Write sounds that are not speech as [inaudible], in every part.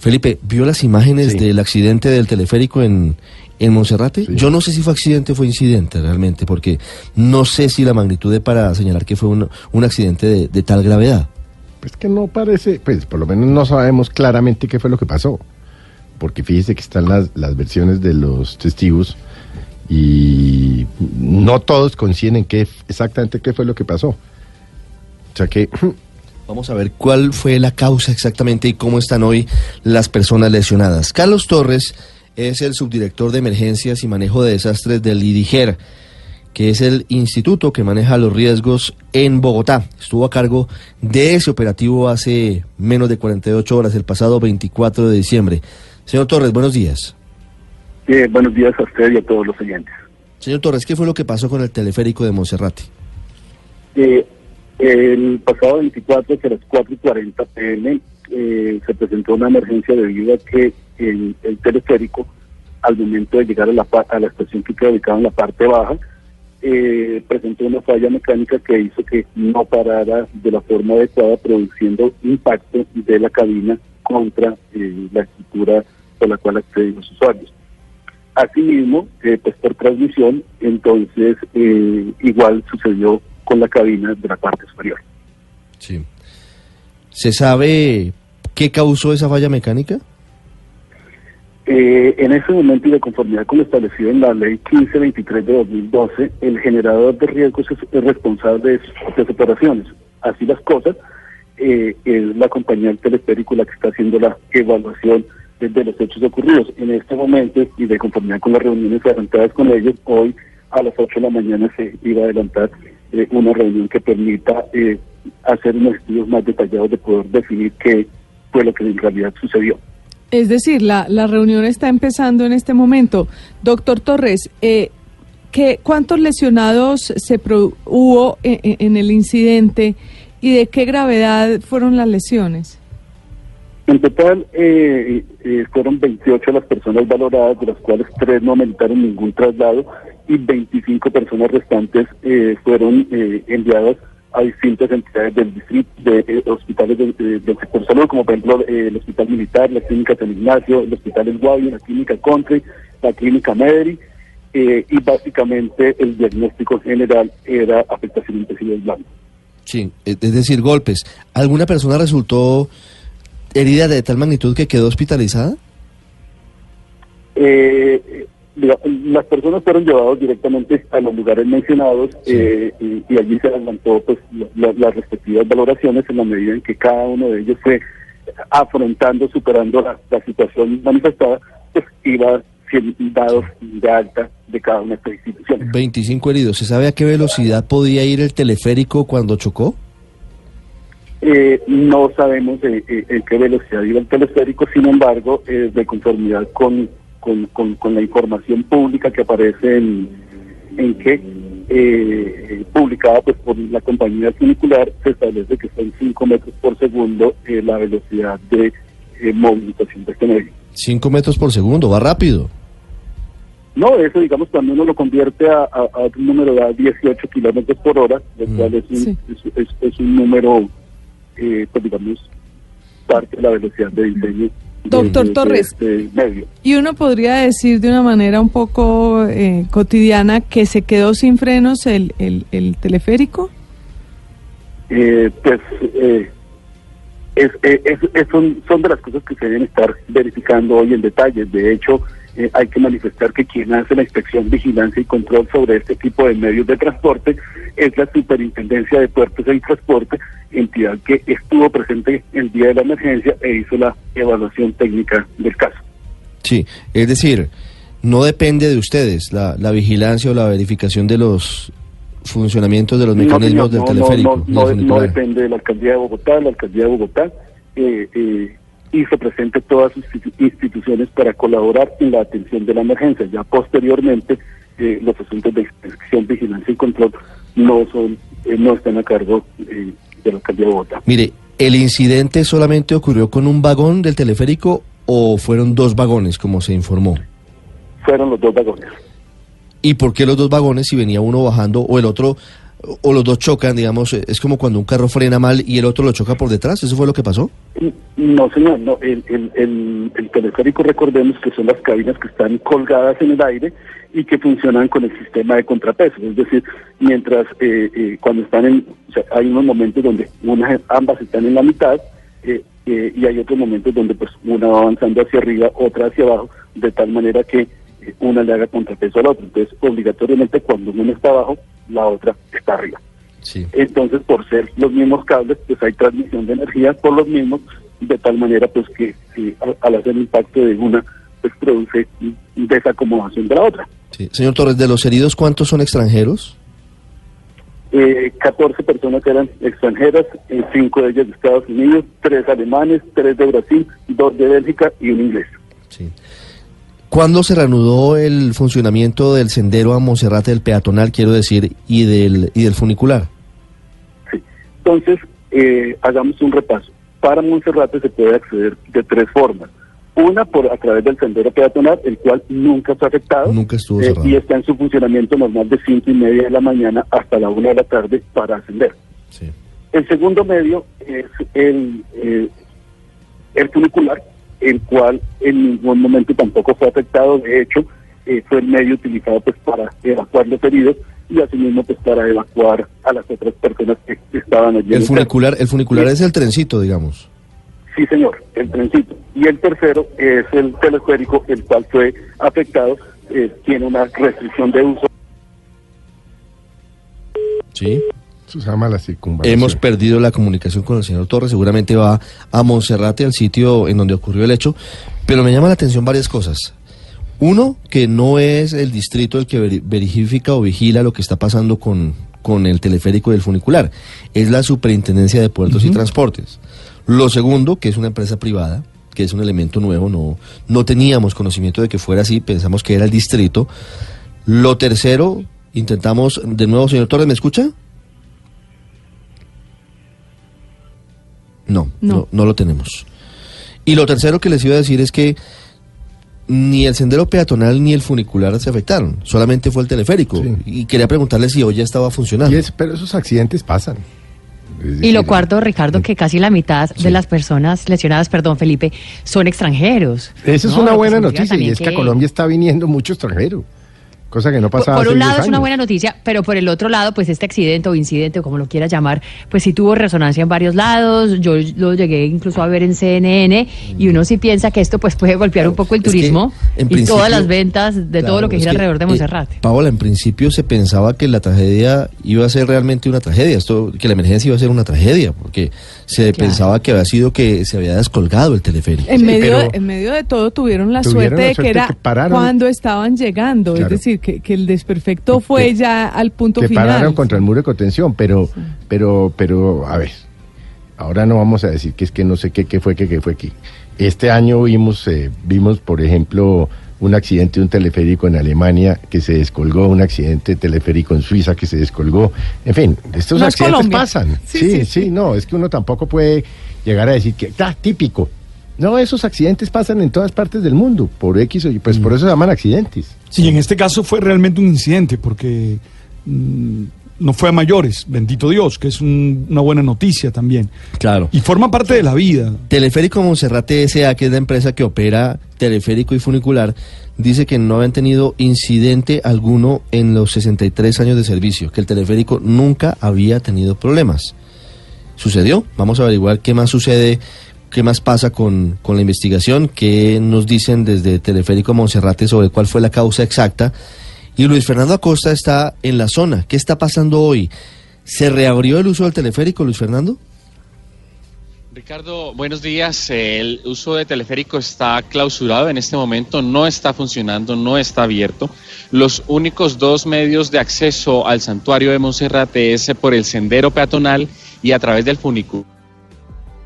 Felipe, ¿vio las imágenes del accidente del teleférico en, en Monserrate? Yo no sé si fue accidente o fue incidente realmente, porque no sé si la magnitud de para señalar que fue un, un accidente de, de tal gravedad. Pues que no parece, pues por lo menos no sabemos claramente qué fue lo que pasó. Porque fíjese que están las, las versiones de los testigos y no todos coinciden qué exactamente qué fue lo que pasó. O sea que [clears throat] Vamos a ver cuál fue la causa exactamente y cómo están hoy las personas lesionadas. Carlos Torres es el subdirector de emergencias y manejo de desastres del IDIGER, que es el instituto que maneja los riesgos en Bogotá. Estuvo a cargo de ese operativo hace menos de 48 horas, el pasado 24 de diciembre. Señor Torres, buenos días. Eh, buenos días a usted y a todos los oyentes. Señor Torres, ¿qué fue lo que pasó con el teleférico de Monserrate? Eh, el pasado 24, a las 4 y 40 pm, eh, se presentó una emergencia debido a que el, el teleférico, al momento de llegar a la, a la estación que queda ubicada en la parte baja, eh, presentó una falla mecánica que hizo que no parara de la forma adecuada, produciendo impacto de la cabina contra eh, la estructura por la cual acceden los usuarios. Asimismo, eh, pues por transmisión, entonces igual sucedió con la cabina de la parte superior. Sí. ¿Se sabe qué causó esa falla mecánica? Eh, en ese momento y de conformidad con lo establecido en la ley 1523 de 2012, el generador de riesgos es, es responsable de sus propias operaciones. Así las cosas, eh, es la compañía del teleférico la que está haciendo la evaluación de, de los hechos ocurridos. En este momento, y de conformidad con las reuniones adelantadas con ellos, hoy a las 8 de la mañana se iba a adelantar eh, una reunión que permita eh, hacer unos estudios más detallados de poder definir qué fue lo que en realidad sucedió. Es decir, la, la reunión está empezando en este momento. Doctor Torres, eh, ¿qué, ¿cuántos lesionados se hubo en, el incidente y de qué gravedad fueron las lesiones? En total eh, eh, fueron 28 las personas valoradas, de las cuales tres no meritaron ningún traslado y 25 personas restantes eh, fueron eh, enviadas a distintas entidades del distrito, de eh, hospitales del, eh, del sector salud, como por ejemplo eh, el Hospital Militar, la Clínica San Ignacio, el Hospital El Guavio, la Clínica Country, la Clínica Mederi, eh, y básicamente el diagnóstico general era afectación en tejidos blandos. Sí, es decir, golpes. ¿Alguna persona resultó herida de tal magnitud que quedó hospitalizada? Eh, las personas fueron llevadas directamente a los lugares mencionados eh, y, y allí se adelantó pues la- la- las respectivas valoraciones en la medida en que cada uno de ellos fue afrontando, superando la, la situación manifestada, pues iba siendo dados de alta de cada una de estas instituciones. 25 heridos. ¿Se sabe a qué velocidad podía ir el teleférico cuando chocó? Eh, no sabemos eh, eh, en qué velocidad iba el teleférico, sin embargo, eh, de conformidad con, con, con- con la información pública que aparece en, en que, eh, publicada pues, por la compañía funicular, se establece que está en 5 metros por segundo eh, la velocidad de eh, movilización de este medio. 5 metros por segundo, va rápido. No, eso digamos cuando uno lo convierte a, a- a un número de 18 kilómetros por hora, lo Mm. cual es un, Sí. es, es- es un número, eh, pues digamos, parte de la velocidad de diseño. Doctor de- de Torres. este medio. Y uno podría decir de una manera un poco eh, cotidiana que se quedó sin frenos el, el, el teleférico. Eh, pues eh, es, eh, es- es- son, son de las cosas que se deben estar verificando hoy en detalle. De hecho, eh, hay que manifestar que quien hace la inspección, vigilancia y control sobre este tipo de medios de transporte es la Superintendencia de Puertos y Transporte, entidad que estuvo presente el día de la emergencia e hizo la evaluación técnica del caso. Sí, es decir, no depende de ustedes la, la vigilancia o la verificación de los funcionamientos de los No, mecanismos señor, del no, teleférico. No, no, depende de la alcaldía de Bogotá. La alcaldía de Bogotá eh, eh, hizo presente todas sus institu- instituciones para colaborar en la atención de la emergencia. Ya posteriormente, eh, los asuntos de inspección, vigilancia y control no son eh, no están a cargo eh, de la alcaldía de Bogotá. Mire, ¿el incidente solamente ocurrió con un vagón del teleférico o fueron dos vagones, como se informó? Fueron los dos vagones. ¿Y por qué los dos vagones si venía uno bajando o el otro o los dos chocan, digamos, es como cuando un carro frena mal y el otro lo choca por detrás, ¿eso fue lo que pasó? No, señor, no, el, el, el, el teleférico recordemos que son las cabinas que están colgadas en el aire y que funcionan con el sistema de contrapeso, es decir, mientras eh, eh, cuando están en, hay unos momentos donde una, ambas están en la mitad eh, eh, y hay otros momentos donde pues una va avanzando hacia arriba, otra hacia abajo, de tal manera que eh, una le haga contrapeso al otro. Entonces, obligatoriamente cuando uno está abajo, la otra está arriba. Sí. Entonces, por ser los mismos cables, pues hay transmisión de energía por los mismos, de tal manera pues que eh, al, hacer impacto de una, pues produce desacomodación de la otra. Sí. Señor Torres, de los heridos, ¿cuántos son extranjeros? Eh, 14 personas eran extranjeras, eh, 5 de ellas de Estados Unidos, 3 alemanes, 3 de Brasil, 2 de Bélgica y un inglés. Sí. ¿Cuándo se reanudó el funcionamiento del sendero a Monserrate del peatonal, quiero decir, y del, y del funicular? Sí. Entonces, eh, hagamos un repaso. Para Monserrate se puede acceder de tres formas. Una por a través del sendero peatonal, el cual nunca está afectado. Nunca estuvo eh, cerrado. y está en su funcionamiento normal de cinco y media de la mañana hasta la una de la tarde para ascender. Sí. El segundo medio es el, eh, el funicular, el cual en ningún momento tampoco fue afectado. De hecho, eh, fue el medio utilizado pues para evacuar los heridos y asimismo pues para evacuar a las otras personas que estaban allí. El el funicular, el funicular Sí. es el trencito, digamos. Sí, señor, el trencito. Y el tercero es el teleférico, el cual fue afectado, eh, tiene una restricción de uso. Sí. Eso se llama la circunvalación. Hemos perdido la comunicación con el señor Torres, seguramente va a Monserrate, al sitio en donde ocurrió el hecho, pero me llama la atención varias cosas. Uno, que no es el distrito el que veri- verifica o vigila lo que está pasando con, con el teleférico y el funicular, es la Superintendencia de Puertos y Transportes. Lo segundo, que es una empresa privada, que es un elemento nuevo, no, no teníamos conocimiento de que fuera así, pensamos que era el distrito. Lo tercero, intentamos, de nuevo, señor Torres, ¿me escucha? No, no, No. no, lo tenemos. Y lo tercero que les iba a decir es que ni el sendero peatonal ni el funicular se afectaron, solamente fue el teleférico. Sí. Y quería preguntarle si hoy ya estaba funcionando. Y es- pero esos accidentes pasan. Y lo cuarto, Ricardo, que casi la mitad Sí. de las personas lesionadas, perdón, Felipe, son extranjeros. Eso es No, una que buena noticia y es que a Colombia está viniendo mucho extranjero, cosa que no Por, pasaba por hace un 10 lado es una buena noticia, pero por el otro lado, pues este accidente o incidente, o como lo quiera llamar, pues sí tuvo resonancia en varios lados. Yo lo llegué incluso a ver en CNN y uno sí piensa que esto pues puede golpear un poco el turismo en y todas las ventas de todo lo que es gira alrededor de eh, Monserrate. Paola, en principio se pensaba que la tragedia iba a ser realmente una tragedia, esto, que la emergencia iba a ser una tragedia, porque se Claro. pensaba que había sido que se había descolgado el teleférico. En, Sí, medio, pero- en medio de todo tuvieron la Tuvieron suerte la de que era que cuando estaban llegando, Claro. es decir, que, que el desperfecto fue Que- ya al punto que final. pararon contra el muro de contención, pero, pero, pero, a ver, ahora no vamos a decir que es que no sé qué, qué fue, qué, qué fue aquí. Este año vimos, eh, vimos, por ejemplo, un accidente de un teleférico en Alemania que se descolgó, un accidente de teleférico en Suiza que se descolgó. En fin, estos accidentes Colombia. pasan. Sí, Sí sí, sí, sí. no, es que uno tampoco puede llegar a decir que está típico. No, esos accidentes pasan en todas partes del mundo, por X o Y, pues por eso se llaman accidentes. Sí, en este caso fue realmente un incidente porque mm, no fue a mayores, bendito Dios, que es un- una buena noticia también. Claro. Y forma parte de la vida. Teleférico Monserrate S.A., que es la empresa que opera teleférico y funicular, dice que no habían tenido incidente alguno en los 63 años de servicio, que el teleférico nunca había tenido problemas. ¿Sucedió? Vamos a averiguar qué más sucede, qué más pasa con, con la investigación, qué nos dicen desde Teleférico Monserrate sobre cuál fue la causa exacta. Y Luis Fernando Acosta está en la zona. ¿Qué está pasando hoy? ¿Se reabrió el uso del teleférico, Luis Fernando? Ricardo, buenos días. El uso de teleférico está clausurado en este momento, no está funcionando, no está abierto. Los únicos dos medios de acceso al santuario de Monserrate es por el sendero peatonal y a través del funicu-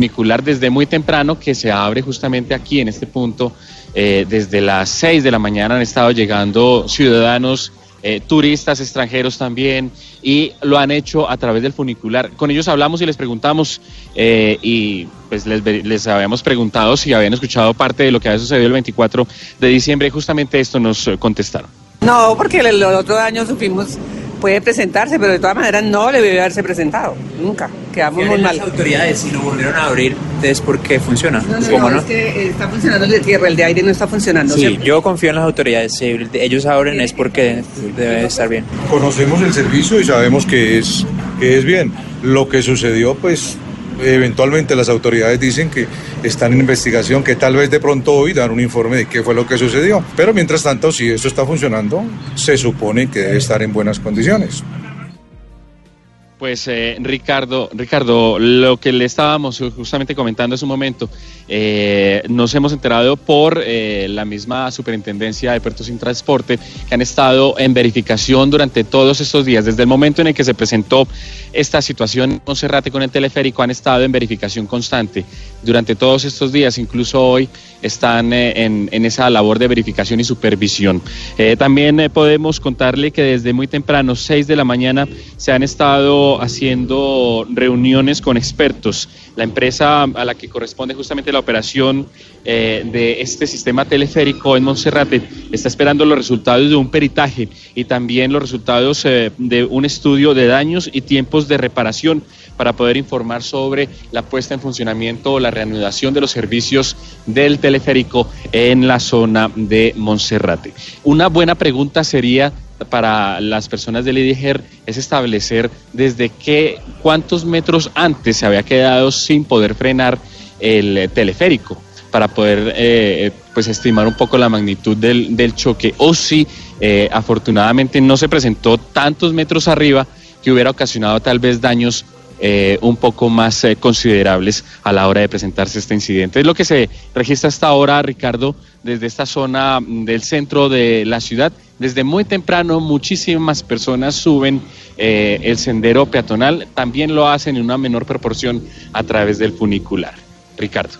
funicular desde muy temprano que se abre justamente aquí en este punto. Eh, desde las 6 de la mañana han estado llegando ciudadanos, eh, turistas extranjeros también, y lo han hecho a través del funicular. Con ellos hablamos y les preguntamos, eh, y pues les, les habíamos preguntado si habían escuchado parte de lo que había sucedido el 24 de diciembre, justamente esto nos contestaron. No, porque el, el otro año sufrimos puede presentarse, pero de todas maneras no le debe haberse presentado, nunca. Quedamos muy mal. las autoridades y lo volvieron a abrir, es porque funciona, No, no, supongo, no, ¿no? es que está funcionando el de tierra, el de aire no está funcionando. Sí, yo confío en las autoridades. Si ellos abren es porque debe estar bien. Conocemos el servicio y sabemos que es, que es bien. Lo que sucedió, pues eventualmente las autoridades dicen que están en investigación, que tal vez de pronto hoy dan un informe de qué fue lo que sucedió. Pero mientras tanto, si esto está funcionando, se supone que debe estar en buenas condiciones. Pues eh, Ricardo, Ricardo, lo que le estábamos justamente comentando hace un momento, eh, nos hemos enterado por eh, la misma Superintendencia de Puertos y Transporte que han estado en verificación durante todos estos días, desde el momento en el que se presentó esta situación en Monserrate con el teleférico, han estado en verificación constante durante todos estos días, incluso hoy están eh, en, esa labor de verificación y supervisión. Eh, también podemos contarle que desde muy temprano, 6 de la mañana, se han estado haciendo reuniones con expertos. La empresa a la que corresponde justamente la operación eh, de este sistema teleférico en Monserrate está esperando los resultados de un peritaje y también los resultados eh, de un estudio de daños y tiempos de reparación para poder informar sobre la puesta en funcionamiento o la reanudación de los servicios del teleférico en la zona de Monserrate. Una buena pregunta sería para las personas del IDIGER es establecer desde qué, cuántos metros antes se había quedado sin poder frenar el eh, teleférico para poder eh, pues estimar un poco la magnitud del, del choque. O si eh, afortunadamente no se presentó tantos metros arriba que hubiera ocasionado tal vez daños eh, un poco más eh, considerables a la hora de presentarse este incidente. Es lo que se registra hasta ahora, Ricardo, desde esta zona mm, del centro de la ciudad. Desde muy temprano muchísimas personas suben eh, el sendero peatonal, también lo hacen en una menor proporción a través del funicular. Ricardo.